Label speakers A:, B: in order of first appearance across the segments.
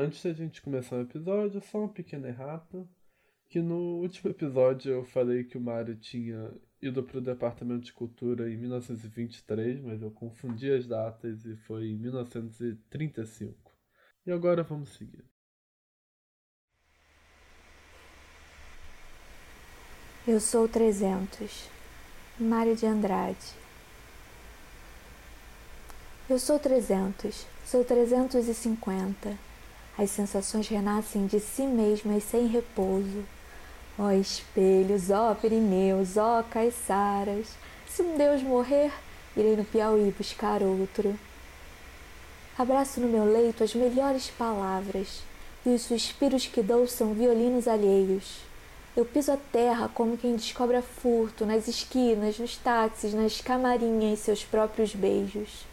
A: Antes da gente começar o episódio, só uma pequena errata. Que no último episódio eu falei que o Mario tinha ido para o Departamento de Cultura em 1923, mas eu confundi as datas e foi em 1935. E agora vamos seguir.
B: Eu sou 300, Mário de Andrade. Eu sou 300, sou 350. As sensações renascem de si mesmas sem repouso. Ó espelhos, ó Pirineus, ó Caiçaras, se um Deus morrer, irei no Piauí buscar outro. Abraço no meu leito as melhores palavras, e os suspiros que dou são violinos alheios. Eu piso a terra como quem descobre furto nas esquinas, nos táxis, nas camarinhas, seus próprios beijos.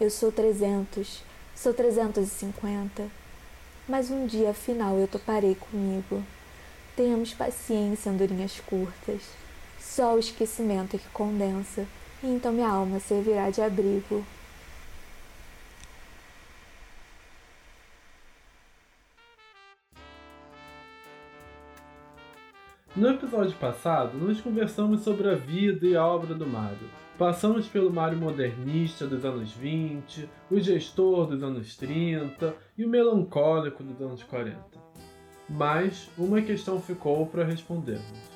B: Eu sou trezentos, sou trezentos e cinquenta, mas um dia afinal eu toparei comigo. Tenhamos paciência, andorinhas curtas. Só o esquecimento é que condensa, e então minha alma servirá de abrigo.
A: No episódio passado, nós conversamos sobre a vida e a obra do Mário. Passamos pelo Mário modernista dos anos 20, o gestor dos anos 30 e o melancólico dos anos 40. Mas uma questão ficou para respondermos.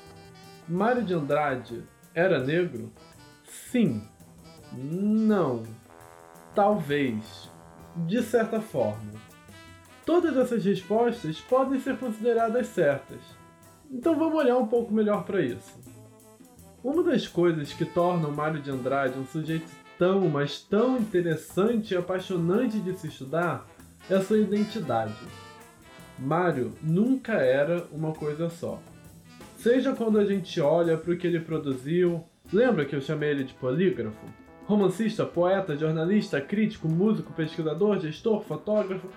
A: Mário de Andrade era negro? Sim. Não. Talvez. De certa forma. Todas essas respostas podem ser consideradas certas então vamos olhar um pouco melhor para isso. Uma das coisas que torna o Mário de Andrade um sujeito tão, mas tão interessante e apaixonante de se estudar é sua identidade. Mário nunca era uma coisa só. Seja quando a gente olha para o que ele produziu, lembra que eu chamei ele de polígrafo? Romancista, poeta, jornalista, crítico, músico, pesquisador, gestor, fotógrafo,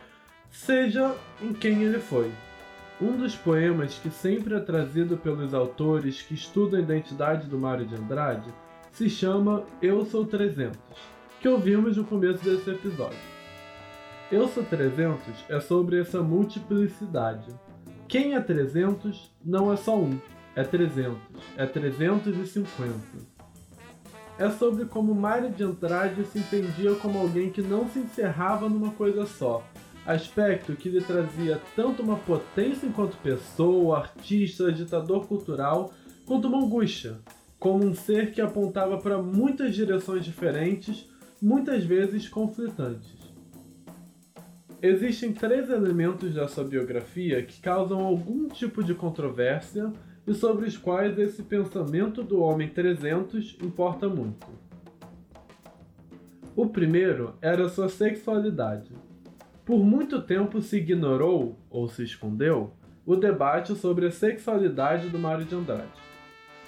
A: seja em quem ele foi. Um dos poemas que sempre é trazido pelos autores que estudam a identidade do Mário de Andrade se chama Eu Sou 300, que ouvimos no começo desse episódio. Eu Sou 300 é sobre essa multiplicidade. Quem é 300 não é só um, é 300, é 350. É sobre como Mário de Andrade se entendia como alguém que não se encerrava numa coisa só, aspecto que lhe trazia tanto uma potência enquanto pessoa, artista, ditador cultural, quanto uma angústia, como um ser que apontava para muitas direções diferentes, muitas vezes conflitantes. Existem três elementos da sua biografia que causam algum tipo de controvérsia e sobre os quais esse pensamento do homem 300 importa muito. O primeiro era sua sexualidade. Por muito tempo se ignorou, ou se escondeu, o debate sobre a sexualidade do Mário de Andrade.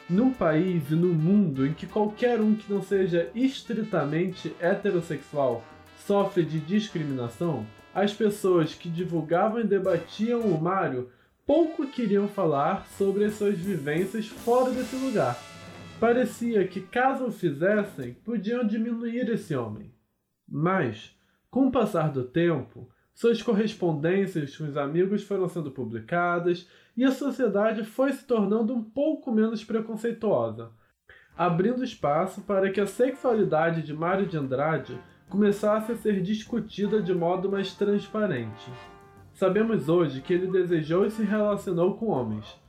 A: Num país e num mundo em que qualquer um que não seja estritamente heterossexual sofre de discriminação, as pessoas que divulgavam e debatiam o Mário pouco queriam falar sobre as suas vivências fora desse lugar. Parecia que, caso o fizessem, podiam diminuir esse homem. Mas, com o passar do tempo, suas correspondências com os amigos foram sendo publicadas e a sociedade foi se tornando um pouco menos preconceituosa, abrindo espaço para que a sexualidade de Mário de Andrade começasse a ser discutida de modo mais transparente. Sabemos hoje que ele desejou e se relacionou com homens.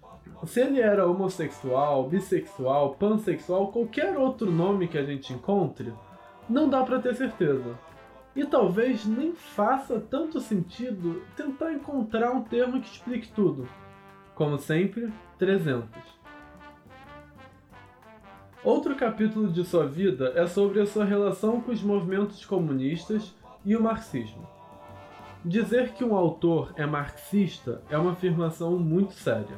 A: Se ele era homossexual, bissexual, pansexual, qualquer outro nome que a gente encontre, não dá para ter certeza. E talvez nem faça tanto sentido tentar encontrar um termo que explique tudo. Como sempre, 300. Outro capítulo de sua vida é sobre a sua relação com os movimentos comunistas e o marxismo. Dizer que um autor é marxista é uma afirmação muito séria.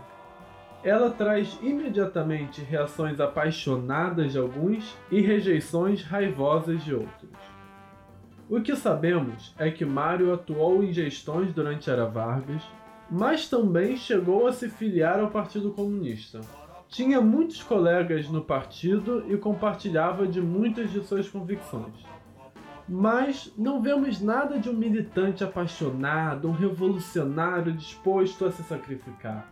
A: Ela traz imediatamente reações apaixonadas de alguns e rejeições raivosas de outros. O que sabemos é que Mário atuou em gestões durante Era Vargas, mas também chegou a se filiar ao Partido Comunista. Tinha muitos colegas no partido e compartilhava de muitas de suas convicções. Mas não vemos nada de um militante apaixonado, um revolucionário disposto a se sacrificar.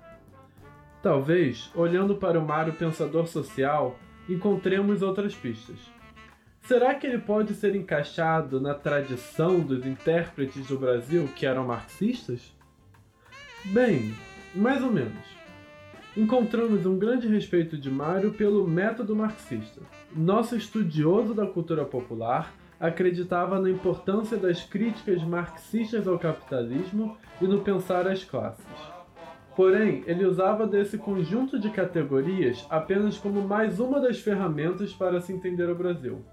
A: Talvez, olhando para o Mário pensador social, encontremos outras pistas. Será que ele pode ser encaixado na tradição dos intérpretes do Brasil que eram marxistas? Bem, mais ou menos. Encontramos um grande respeito de Mário pelo método marxista. Nosso estudioso da cultura popular acreditava na importância das críticas marxistas ao capitalismo e no pensar as classes. Porém, ele usava desse conjunto de categorias apenas como mais uma das ferramentas para se entender o Brasil.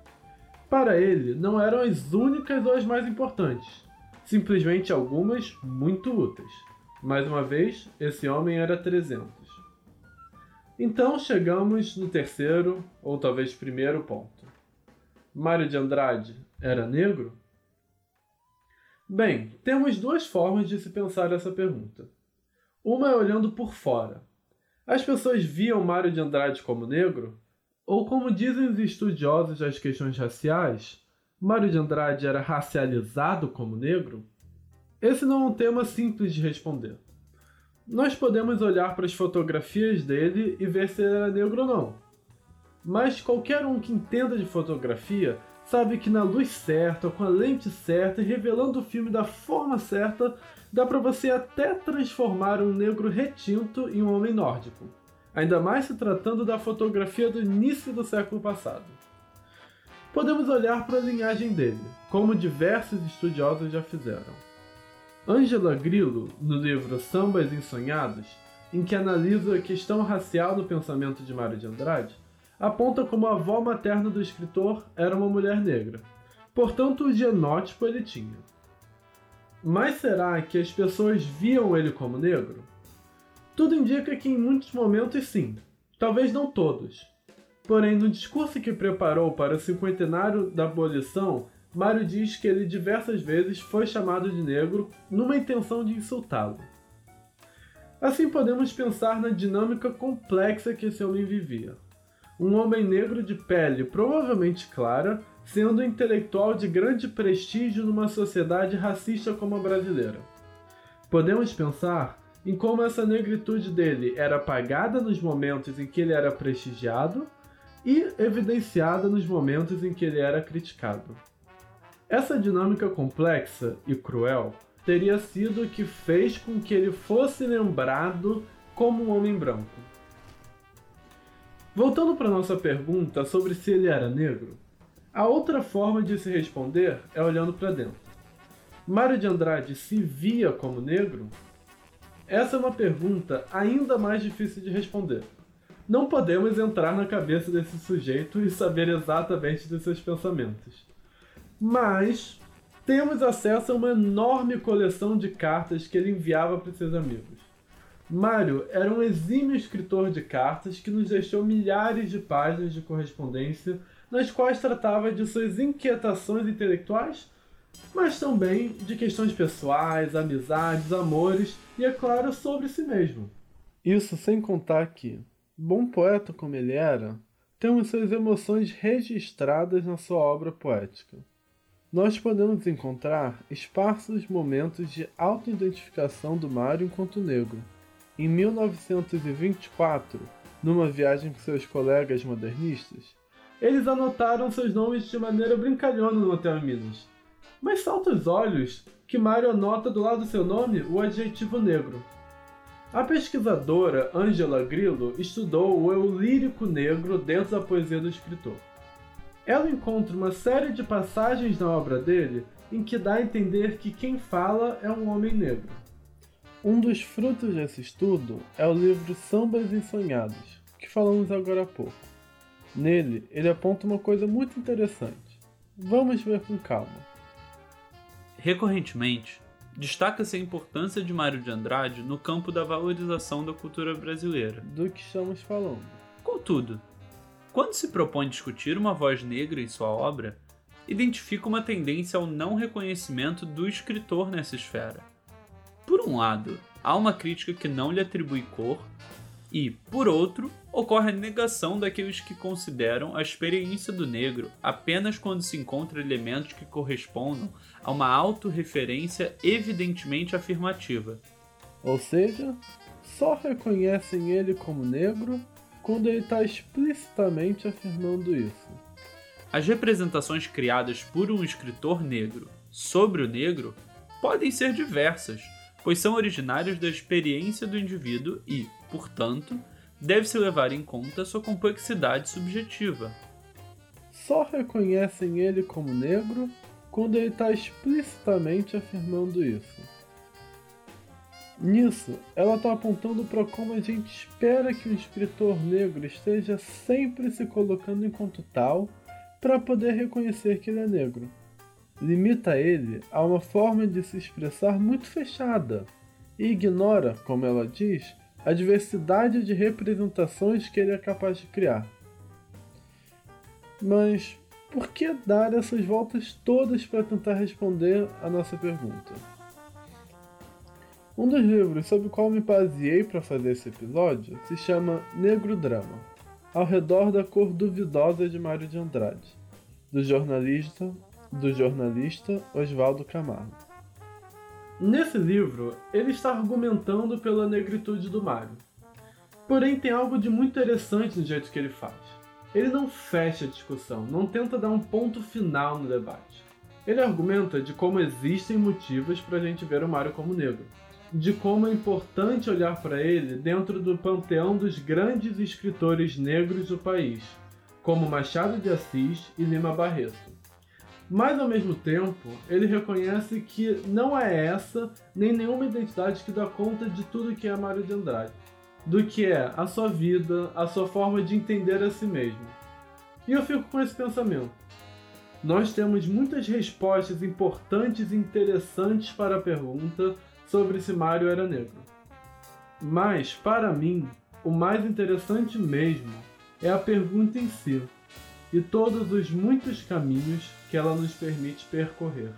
A: Para ele, não eram as únicas ou as mais importantes, simplesmente algumas muito úteis. Mais uma vez, esse homem era 300. Então chegamos no terceiro, ou talvez primeiro ponto. Mário de Andrade era negro? Bem, temos duas formas de se pensar essa pergunta. Uma é olhando por fora. As pessoas viam Mário de Andrade como negro? Ou como dizem os estudiosos das questões raciais, Mário de Andrade era racializado como negro? Esse não é um tema simples de responder. Nós podemos olhar para as fotografias dele e ver se ele era negro ou não. Mas qualquer um que entenda de fotografia sabe que na luz certa, com a lente certa e revelando o filme da forma certa, dá para você até transformar um negro retinto em um homem nórdico, ainda mais se tratando da fotografia do início do século passado. Podemos olhar para a linhagem dele, como diversos estudiosos já fizeram. Angela Grillo, no livro Sambas Ensonhados, em que analisa a questão racial no pensamento de Mário de Andrade, aponta como a avó materna do escritor era uma mulher negra. Portanto, o genótipo ele tinha. Mas será que as pessoas viam ele como negro? Tudo indica que em muitos momentos sim, talvez não todos. Porém, no discurso que preparou para o cinquentenário da abolição, Mário diz que ele diversas vezes foi chamado de negro numa intenção de insultá-lo. Assim podemos pensar na dinâmica complexa que esse homem vivia. Um homem negro de pele provavelmente clara, sendo intelectual de grande prestígio numa sociedade racista como a brasileira. Podemos pensar em como essa negritude dele era apagada nos momentos em que ele era prestigiado e evidenciada nos momentos em que ele era criticado. Essa dinâmica complexa e cruel teria sido o que fez com que ele fosse lembrado como um homem branco. Voltando para nossa pergunta sobre se ele era negro, a outra forma de se responder é olhando para dentro. Mário de Andrade se via como negro? Essa é uma pergunta ainda mais difícil de responder. Não podemos entrar na cabeça desse sujeito e saber exatamente dos seus pensamentos. Mas temos acesso a uma enorme coleção de cartas que ele enviava para seus amigos. Mário era um exímio escritor de cartas que nos deixou milhares de páginas de correspondência nas quais tratava de suas inquietações intelectuais, mas também de questões pessoais, amizades, amores e, é claro, sobre si mesmo. Isso sem contar que, bom poeta como ele era, temos suas emoções registradas na sua obra poética. Nós podemos encontrar esparsos momentos de autoidentificação do Mário enquanto negro. Em 1924, numa viagem com seus colegas modernistas, eles anotaram seus nomes de maneira brincalhona no Hotel Minas. Mas salta os olhos que Mário anota do lado do seu nome o adjetivo negro. A pesquisadora Angela Grillo estudou o eu lírico negro dentro da poesia do escritor. Ela encontra uma série de passagens na obra dele em que dá a entender que quem fala é um homem negro. Um dos frutos desse estudo é o livro Sambas Ensonhados, que falamos agora há pouco. Nele, ele aponta uma coisa muito interessante. Vamos ver com calma.
C: Recorrentemente, destaca-se a importância de Mário de Andrade no campo da valorização da cultura brasileira.
A: Do que estamos falando.
C: Contudo, quando se propõe discutir uma voz negra em sua obra, identifica uma tendência ao não reconhecimento do escritor nessa esfera. Por um lado, há uma crítica que não lhe atribui cor, E, por outro, ocorre a negação daqueles que consideram a experiência do negro apenas quando se encontra elementos que correspondam a uma autorreferência evidentemente afirmativa.
A: Ou seja, só reconhecem ele como negro quando ele está explicitamente afirmando isso.
C: As representações criadas por um escritor negro sobre o negro podem ser diversas, pois são originárias da experiência do indivíduo e, portanto, deve-se levar em conta sua complexidade subjetiva.
A: Só reconhecem ele como negro quando ele está explicitamente afirmando isso. Nisso, ela está apontando para como a gente espera que um escritor negro esteja sempre se colocando enquanto tal para poder reconhecer que ele é negro. Limita ele a uma forma de se expressar muito fechada e ignora, como ela diz, a diversidade de representações que ele é capaz de criar. Mas por que dar essas voltas todas para tentar responder a nossa pergunta? Um dos livros sobre o qual me baseei para fazer esse episódio se chama Negro Drama, ao redor da cor duvidosa de Mário de Andrade, do jornalista do jornalista Oswaldo Camargo. Nesse livro, ele está argumentando pela negritude do Mário. Porém, tem algo de muito interessante no jeito que ele faz. Ele não fecha a discussão, não tenta dar um ponto final no debate. Ele argumenta de como existem motivos para a gente ver o Mário como negro, de como é importante olhar para ele dentro do panteão dos grandes escritores negros do país, como Machado de Assis e Lima Barreto. Mas ao mesmo tempo, ele reconhece que não é essa nem nenhuma identidade que dá conta de tudo que é Mário de Andrade, do que é a sua vida, a sua forma de entender a si mesmo. E eu fico com esse pensamento. Nós temos muitas respostas importantes e interessantes para a pergunta sobre se Mario era negro. Mas, para mim, o mais interessante mesmo é a pergunta em si e todos os muitos caminhos que ela nos permite percorrer.